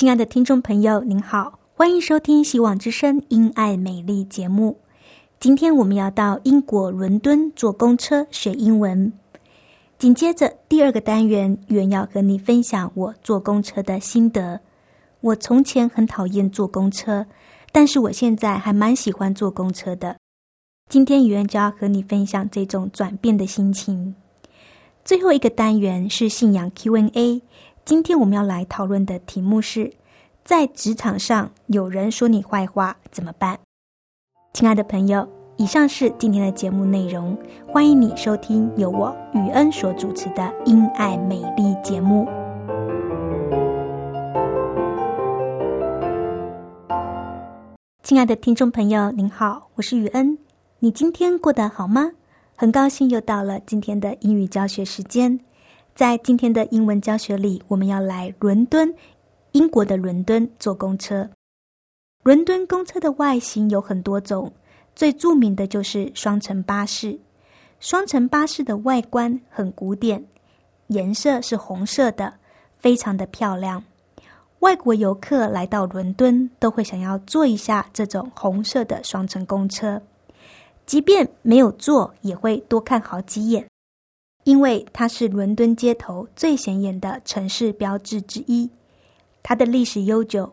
亲爱的听众朋友，您好，欢迎收听《希望之声·因爱美丽》节目。今天我们要到英国伦敦坐公车学英文。紧接着第二个单元，原要和你分享我坐公车的心得。我从前很讨厌坐公车，但是我现在还蛮喜欢坐公车的。今天语言就要和你分享这种转变的心情。最后一个单元是信仰 Q&A。今天我们要来讨论的题目是：在职场上有人说你坏话怎么办？亲爱的朋友，以上是今天的节目内容，欢迎你收听由我雨恩所主持的《因爱美丽》节目。亲爱的听众朋友，您好，我是雨恩，你今天过得好吗？很高兴又到了今天的英语教学时间。在今天的英文教学里，我们要来伦敦，英国的伦敦坐公车。伦敦公车的外形有很多种，最著名的就是双层巴士。双层巴士的外观很古典，颜色是红色的，非常的漂亮。外国游客来到伦敦都会想要坐一下这种红色的双层公车，即便没有坐，也会多看好几眼。因为它是伦敦街头最显眼的城市标志之一，它的历史悠久，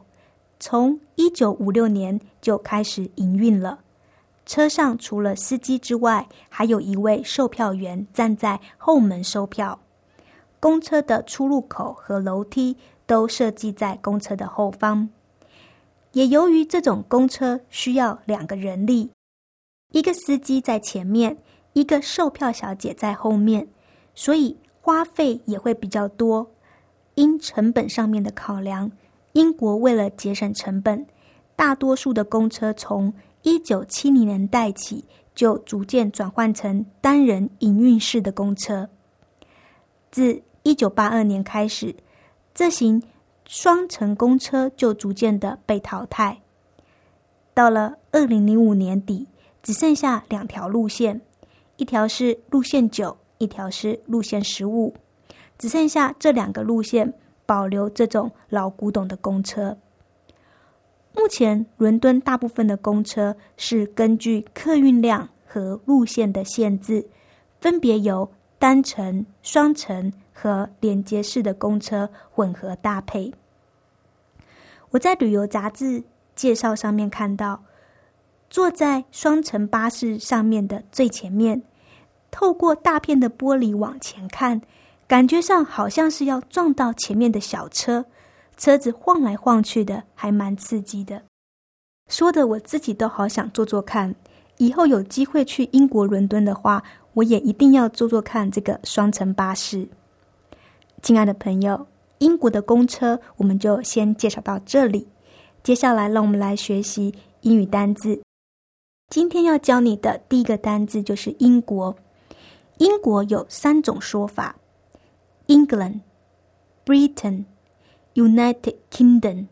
从一九五六年就开始营运了。车上除了司机之外，还有一位售票员站在后门收票。公车的出入口和楼梯都设计在公车的后方。也由于这种公车需要两个人力，一个司机在前面，一个售票小姐在后面。所以花费也会比较多，因成本上面的考量，英国为了节省成本，大多数的公车从一九七零年代起就逐渐转换成单人营运式的公车。自一九八二年开始，这型双层公车就逐渐的被淘汰。到了二零零五年底，只剩下两条路线，一条是路线九。一条是路线十五，只剩下这两个路线保留这种老古董的公车。目前伦敦大部分的公车是根据客运量和路线的限制，分别由单层、双层和连接式的公车混合搭配。我在旅游杂志介绍上面看到，坐在双层巴士上面的最前面。透过大片的玻璃往前看，感觉上好像是要撞到前面的小车，车子晃来晃去的，还蛮刺激的。说的我自己都好想坐坐看，以后有机会去英国伦敦的话，我也一定要坐坐看这个双层巴士。亲爱的朋友，英国的公车我们就先介绍到这里，接下来让我们来学习英语单字。今天要教你的第一个单字就是英国。英国有三种说法：England、Britain、United Kingdom。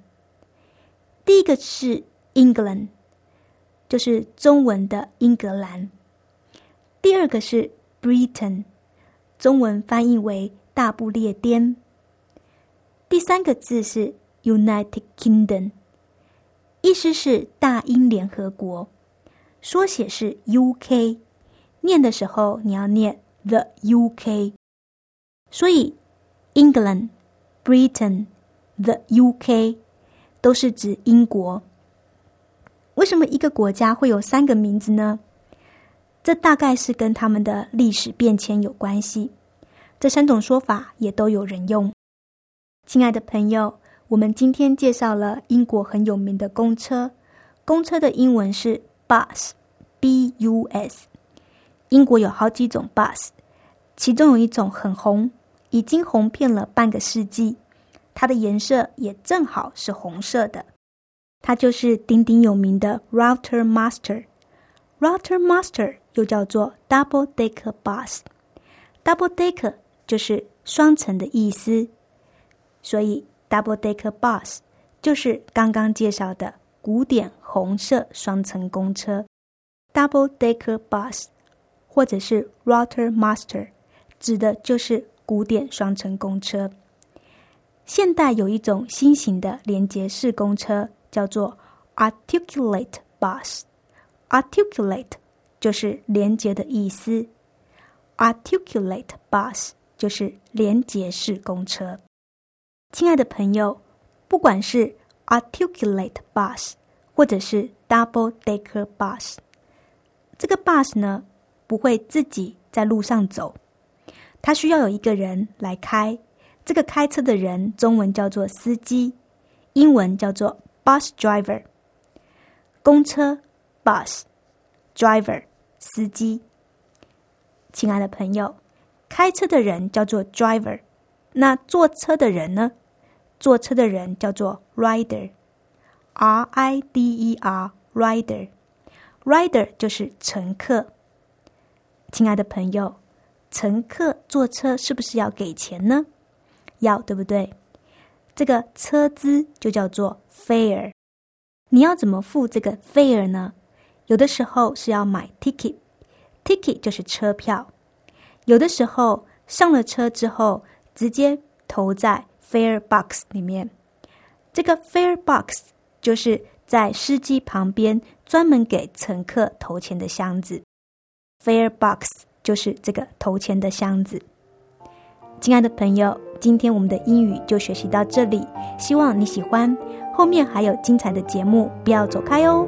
第一个是 England，就是中文的英格兰；第二个是 Britain，中文翻译为大不列颠；第三个字是 United Kingdom，意思是大英联合国，缩写是 UK。念的时候你要念 the UK。所以 England、Britain、the UK 都是指英国。为什么一个国家会有三个名字呢？这大概是跟他们的历史变迁有关系。这三种说法也都有人用。亲爱的朋友，我们今天介绍了英国很有名的公车。公车的英文是 bus，b-u-s。英国有好几种 bus，其中有一种很红，已经红遍了半个世纪。它的颜色也正好是红色的。它就是鼎鼎有名的 Router Master。Router Master 又叫做 Double Decker Bus。Double Decker 就是双层的意思。所以，double decker bus 就是刚刚介绍的古典红色双层公车。double decker bus 或者是 r o t e r Master，指的就是古典双层公车。现代有一种新型的连接式公车，叫做 articulate bus。articulate 就是连接的意思。articulate bus 就是连接式公车。亲爱的朋友，不管是 articulate bus 或者是 double decker bus，这个 bus 呢不会自己在路上走，他需要有一个人来开。这个开车的人，中文叫做司机，英文叫做 bus driver。公车 bus driver 司机。亲爱的朋友，开车的人叫做 driver，那坐车的人呢？坐车的人叫做 rider，R I D E R，rider，rider 就是乘客。亲爱的朋友，乘客坐车是不是要给钱呢？要，对不对？这个车资就叫做 fare。你要怎么付这个 fare 呢？有的时候是要买 ticket，ticket 就是车票。有的时候上了车之后，直接投在。Fare box 里面，这个 Fare box 就是在司机旁边专门给乘客投钱的箱子。Fare box 就是这个投钱的箱子。亲爱的朋友，今天我们的英语就学习到这里，希望你喜欢。后面还有精彩的节目，不要走开哦。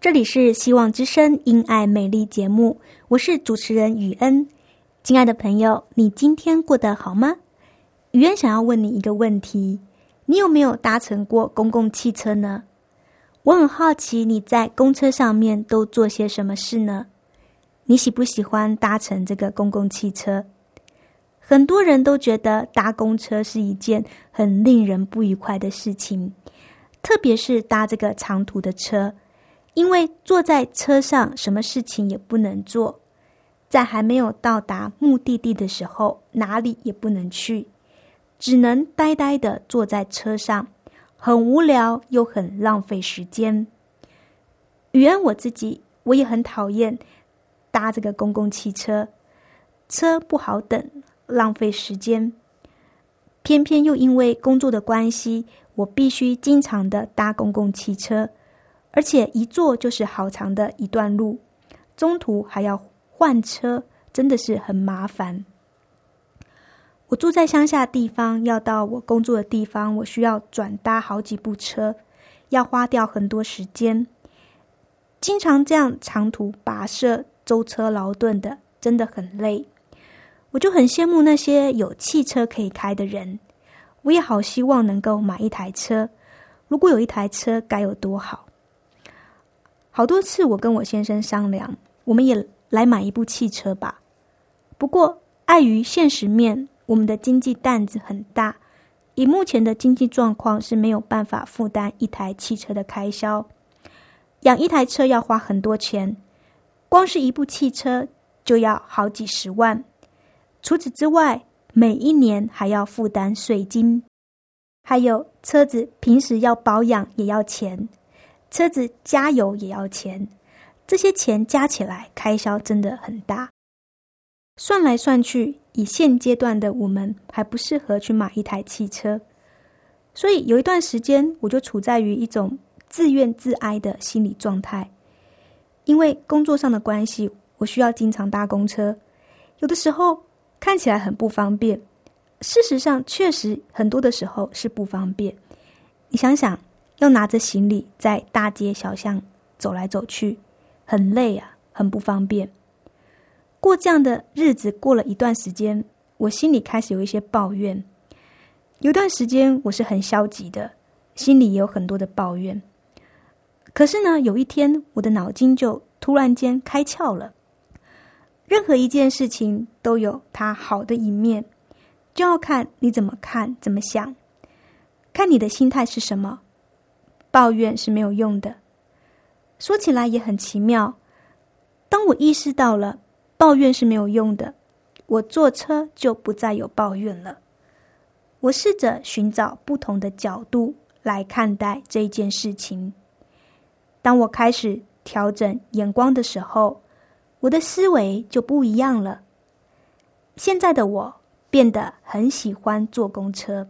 这里是希望之声因爱美丽节目，我是主持人雨恩。亲爱的朋友，你今天过得好吗？雨恩想要问你一个问题：你有没有搭乘过公共汽车呢？我很好奇你在公车上面都做些什么事呢？你喜不喜欢搭乘这个公共汽车？很多人都觉得搭公车是一件很令人不愉快的事情，特别是搭这个长途的车，因为坐在车上什么事情也不能做。在还没有到达目的地的时候，哪里也不能去，只能呆呆的坐在车上，很无聊又很浪费时间。语言我自己，我也很讨厌搭这个公共汽车，车不好等，浪费时间。偏偏又因为工作的关系，我必须经常的搭公共汽车，而且一坐就是好长的一段路，中途还要。换车真的是很麻烦。我住在乡下地方，要到我工作的地方，我需要转搭好几部车，要花掉很多时间。经常这样长途跋涉、舟车劳顿的，真的很累。我就很羡慕那些有汽车可以开的人。我也好希望能够买一台车。如果有一台车，该有多好！好多次我跟我先生商量，我们也。来买一部汽车吧。不过，碍于现实面，我们的经济担子很大，以目前的经济状况是没有办法负担一台汽车的开销。养一台车要花很多钱，光是一部汽车就要好几十万。除此之外，每一年还要负担税金，还有车子平时要保养也要钱，车子加油也要钱。这些钱加起来，开销真的很大。算来算去，以现阶段的我们，还不适合去买一台汽车。所以有一段时间，我就处在于一种自怨自哀的心理状态。因为工作上的关系，我需要经常搭公车，有的时候看起来很不方便，事实上确实很多的时候是不方便。你想想，要拿着行李在大街小巷走来走去，很累啊，很不方便。过这样的日子过了一段时间，我心里开始有一些抱怨。有段时间我是很消极的，心里也有很多的抱怨。可是呢，有一天我的脑筋就突然间开窍了。任何一件事情都有它好的一面，就要看你怎么看、怎么想，看你的心态是什么。抱怨是没有用的。说起来也很奇妙，当我意识到了抱怨是没有用的，我坐车就不再有抱怨了。我试着寻找不同的角度来看待这件事情。当我开始调整眼光的时候，我的思维就不一样了。现在的我变得很喜欢坐公车，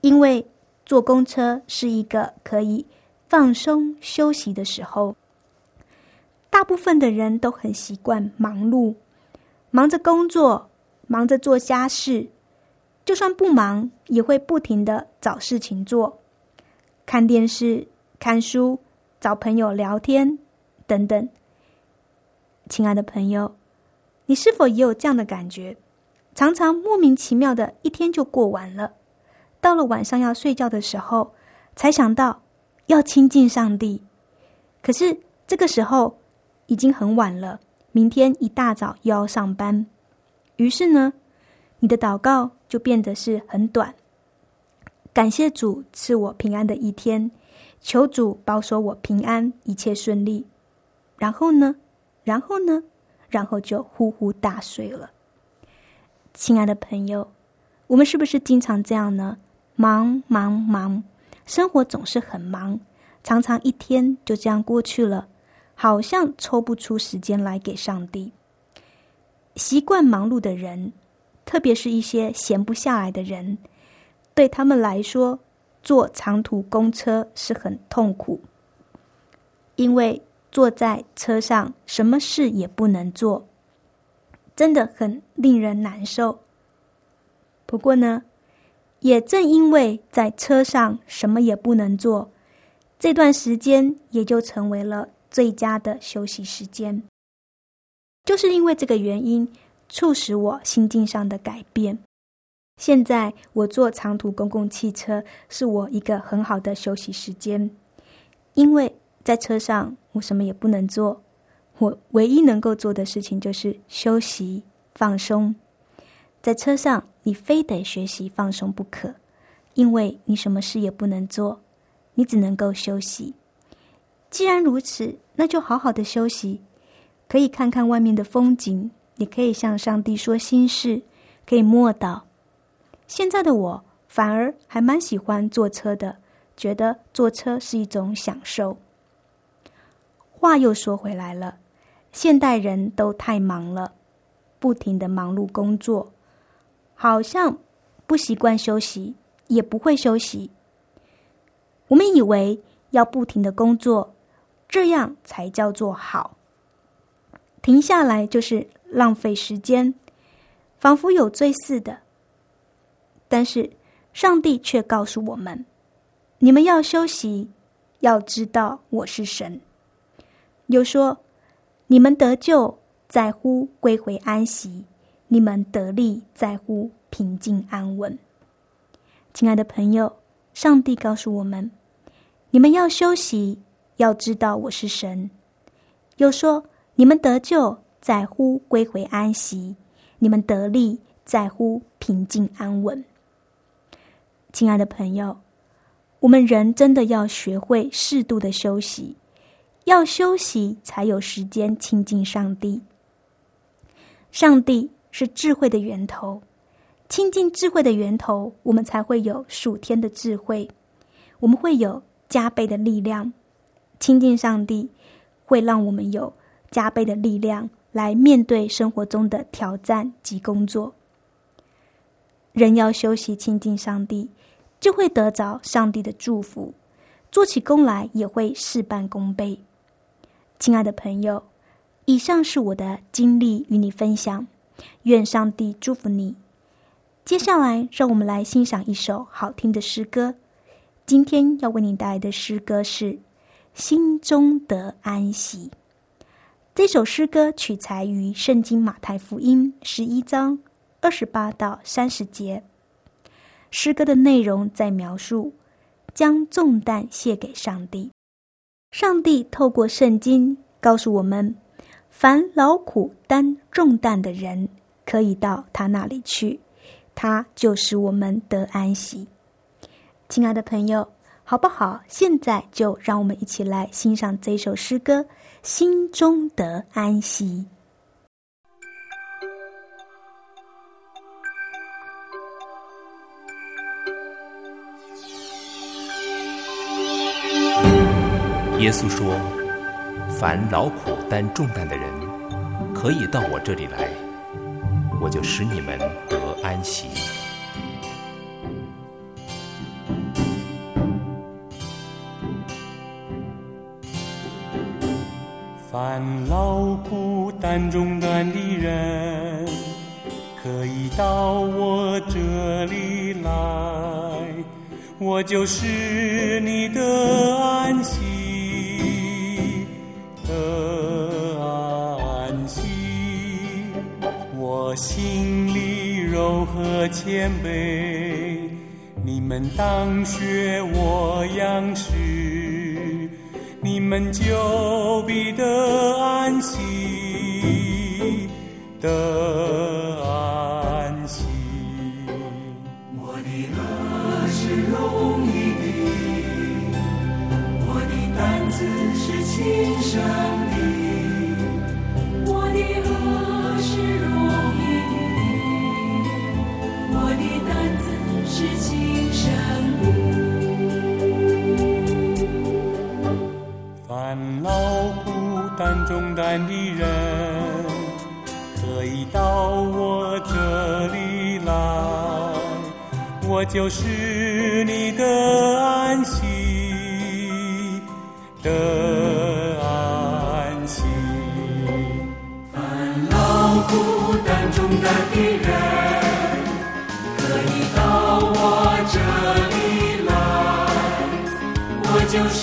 因为坐公车是一个可以放松休息的时候。大部分的人都很习惯忙碌，忙着工作，忙着做家事。就算不忙，也会不停的找事情做，看电视、看书、找朋友聊天等等。亲爱的朋友，你是否也有这样的感觉？常常莫名其妙的一天就过完了，到了晚上要睡觉的时候，才想到要亲近上帝。可是这个时候已经很晚了，明天一大早又要上班，于是呢？你的祷告就变得是很短。感谢主赐我平安的一天，求主保守我平安，一切顺利。然后呢？然后呢？然后就呼呼大睡了。亲爱的朋友，我们是不是经常这样呢？忙忙忙，生活总是很忙，常常一天就这样过去了，好像抽不出时间来给上帝。习惯忙碌的人。特别是一些闲不下来的人，对他们来说，坐长途公车是很痛苦，因为坐在车上什么事也不能做，真的很令人难受。不过呢，也正因为在车上什么也不能做，这段时间也就成为了最佳的休息时间。就是因为这个原因。促使我心境上的改变。现在我坐长途公共汽车是我一个很好的休息时间，因为在车上我什么也不能做，我唯一能够做的事情就是休息放松。在车上，你非得学习放松不可，因为你什么事也不能做，你只能够休息。既然如此，那就好好的休息，可以看看外面的风景。你可以向上帝说心事，可以默祷。现在的我反而还蛮喜欢坐车的，觉得坐车是一种享受。话又说回来了，现代人都太忙了，不停的忙碌工作，好像不习惯休息，也不会休息。我们以为要不停的工作，这样才叫做好。停下来就是浪费时间，仿佛有罪似的。但是上帝却告诉我们：你们要休息，要知道我是神。又说：你们得救在乎归回安息，你们得力在乎平静安稳。亲爱的朋友，上帝告诉我们：你们要休息，要知道我是神。又说。你们得救在乎归回安息，你们得力在乎平静安稳。亲爱的朋友，我们人真的要学会适度的休息，要休息才有时间亲近上帝。上帝是智慧的源头，亲近智慧的源头，我们才会有属天的智慧，我们会有加倍的力量。亲近上帝会让我们有。加倍的力量来面对生活中的挑战及工作。人要休息亲近上帝，就会得着上帝的祝福，做起工来也会事半功倍。亲爱的朋友，以上是我的经历与你分享，愿上帝祝福你。接下来，让我们来欣赏一首好听的诗歌。今天要为你带来的诗歌是《心中得安息》。这首诗歌取材于《圣经·马太福音》十一章二十八到三十节。诗歌的内容在描述将重担卸给上帝。上帝透过圣经告诉我们：凡劳苦担重担的人，可以到他那里去，他就使我们得安息。亲爱的朋友，好不好？现在就让我们一起来欣赏这首诗歌《心中得安息》。耶稣说：“凡劳苦担重担的人，可以到我这里来，我就使你们得安息。凡劳苦担重担的人，可以到我这里来，我就是你的安息。”心里柔和谦卑，你们当学我样式，们就必得安息，得安息。我的乐是容易的，我的担子是轻省的人，可以到我这里来，我就是你的安息，的安息。烦恼苦担重担的人。可以到我这里来，我就是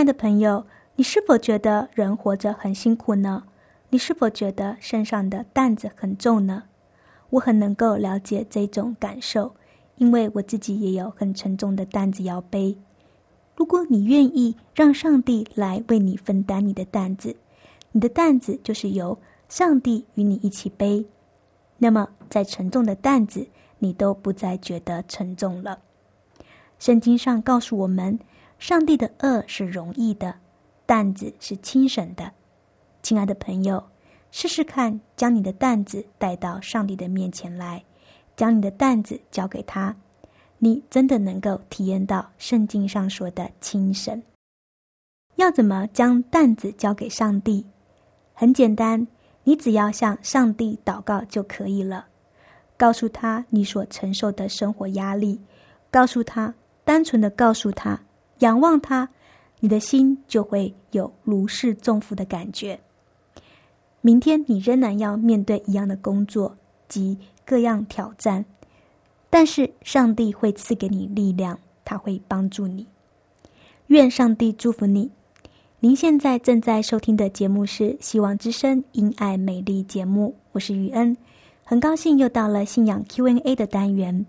亲爱的朋友，你是否觉得人活着很辛苦呢？你是否觉得身上的担子很重呢？我很能够了解这种感受，因为我自己也有很沉重的担子要背。如果你愿意让上帝来为你分担你的担子，你的担子就是由上帝与你一起背，那么再沉重的担子，你都不再觉得沉重了。圣经上告诉我们。上帝的恶是容易的，担子是轻省的。亲爱的朋友，试试看，将你的担子带到上帝的面前来，将你的担子交给他，你真的能够体验到圣经上说的轻省。要怎么将担子交给上帝？很简单，你只要向上帝祷告就可以了。告诉他你所承受的生活压力，告诉他，单纯的告诉他，仰望他，你的心就会有如释重负的感觉。明天你仍然要面对一样的工作及各样挑战，但是上帝会赐给你力量，他会帮助你。愿上帝祝福你。您现在正在收听的节目是《希望之声·因爱美丽》节目，我是雨恩，很高兴又到了信仰 Q&A 的单元。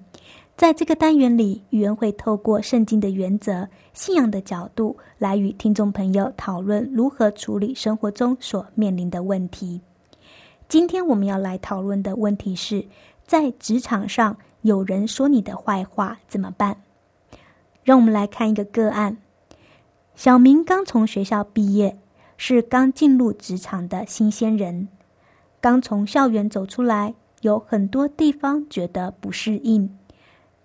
在这个单元里，语言会透过圣经的原则、信仰的角度来与听众朋友讨论如何处理生活中所面临的问题。今天我们要来讨论的问题是，在职场上有人说你的坏话怎么办？让我们来看一个个案。小明刚从学校毕业，是刚进入职场的新鲜人。刚从校园走出来，有很多地方觉得不适应，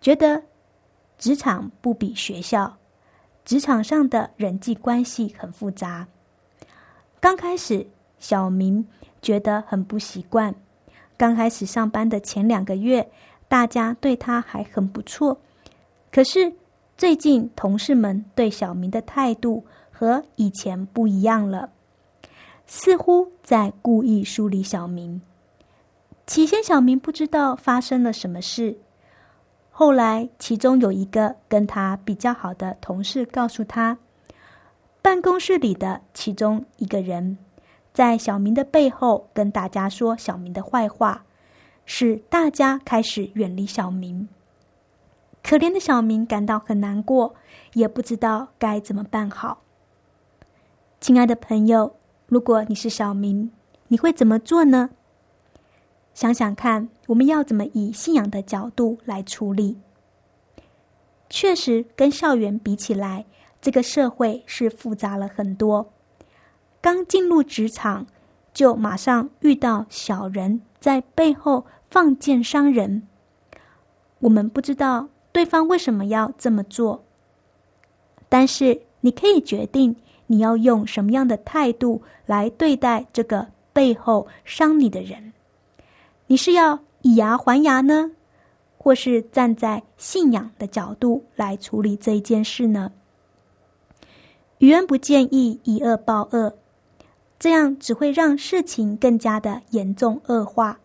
觉得职场不比学校，职场上的人际关系很复杂。刚开始，小明觉得很不习惯。刚开始上班的前两个月，大家对他还很不错，可是。最近，同事们对小明的态度和以前不一样了，似乎在故意疏离小明。起先，小明不知道发生了什么事，后来，其中有一个跟他比较好的同事告诉他，办公室里的其中一个人在小明的背后跟大家说小明的坏话，使大家开始远离小明。可怜的小明感到很难过，也不知道该怎么办好。亲爱的朋友，如果你是小明，你会怎么做呢？想想看，我们要怎么以信仰的角度来处理？确实，跟校园比起来，这个社会是复杂了很多。刚进入职场，就马上遇到小人在背后放箭伤人，我们不知道。对方为什么要这么做？但是你可以决定你要用什么样的态度来对待这个背后伤你的人。你是要以牙还牙呢，或是站在信仰的角度来处理这一件事呢？余恩不建议以恶报恶，这样只会让事情更加的严重恶化，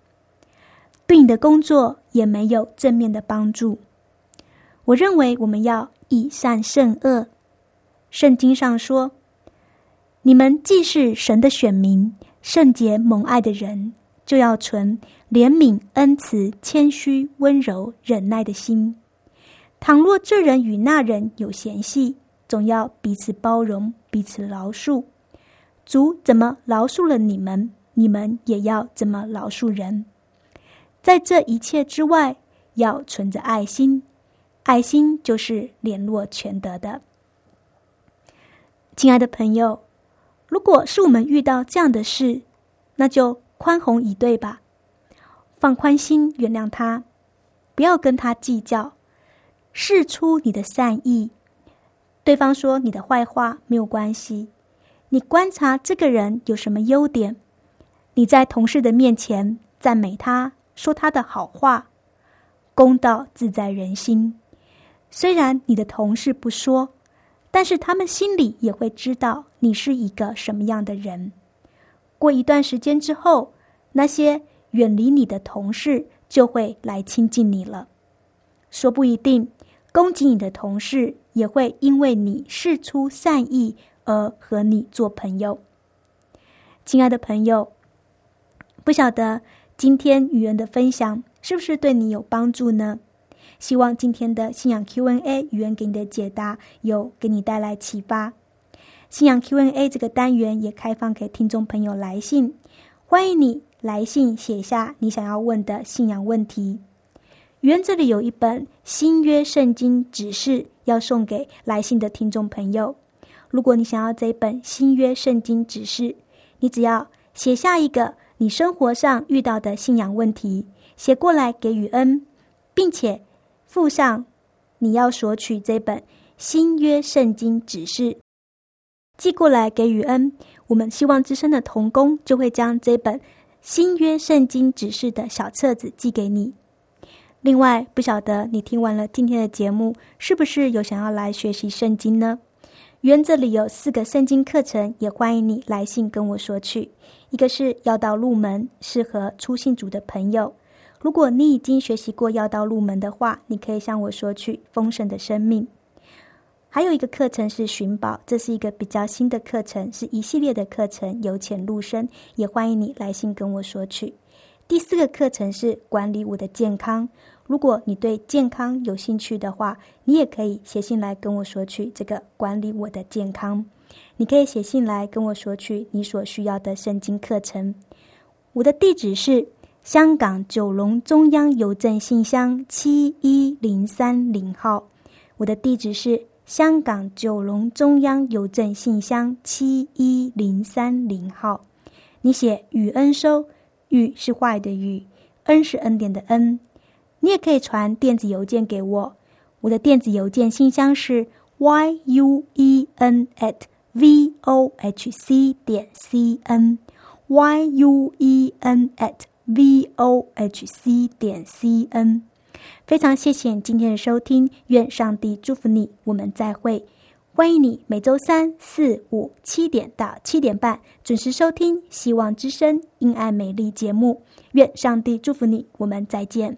对你的工作也没有正面的帮助。我认为我们要以善胜恶。圣经上说：“你们既是神的选民，圣洁蒙爱的人，就要存怜悯、恩慈、谦虚、温柔、忍耐的心。倘若这人与那人有嫌隙，总要彼此包容，彼此饶恕。主怎么饶恕了你们，你们也要怎么饶恕人。在这一切之外，要存着爱心。”爱心就是联络全德的，亲爱的朋友，如果是我们遇到这样的事，那就宽宏以对吧，放宽心，原谅他，不要跟他计较，试出你的善意。对方说你的坏话没有关系，你观察这个人有什么优点，你在同事的面前赞美他，说他的好话，公道自在人心。虽然你的同事不说，但是他们心里也会知道你是一个什么样的人。过一段时间之后，那些远离你的同事就会来亲近你了。说不一定，攻击你的同事也会因为你事出善意而和你做朋友。亲爱的朋友，不晓得今天语言的分享是不是对你有帮助呢？希望今天的信仰 Q&A 语言给你的解答有给你带来启发。信仰 Q&A 这个单元也开放给听众朋友来信，欢迎你来信写下你想要问的信仰问题。语言这里有一本新约圣经指示要送给来信的听众朋友。如果你想要这一本新约圣经指示，你只要写下一个你生活上遇到的信仰问题，写过来给予恩，并且附上你要索取这本新约圣经指示，寄过来给予恩。我们希望之声的童工就会将这本新约圣经指示的小册子寄给你。另外，不晓得你听完了今天的节目，是不是有想要来学习圣经呢？园子里有四个圣经课程，也欢迎你来信跟我说去。一个是要道入门，适合初信主的朋友。如果你已经学习过要道入门的话，你可以向我说去丰盛的生命。还有一个课程是寻宝，这是一个比较新的课程，是一系列的课程，由浅入深，也欢迎你来信跟我索取。第四个课程是管理我的健康。如果你对健康有兴趣的话，你也可以写信来跟我索取这个管理我的健康。你可以写信来跟我索取你所需要的圣经课程。我的地址是香港九龙中央邮政信箱七一零三零号。我的地址是香港九龙中央邮政信箱七一零三零号。你写雨恩收，雨是坏的雨，恩是恩典的恩。你也可以传电子邮件给我，我的电子邮件信箱是 y u e n at v o h c 点 c n，y u e n at v o h c 点 c n。非常谢谢今天的收听，愿上帝祝福你，我们再会。欢迎你每周三、四、五七点到七点半准时收听《希望之声·因爱美丽》节目。愿上帝祝福你，我们再见。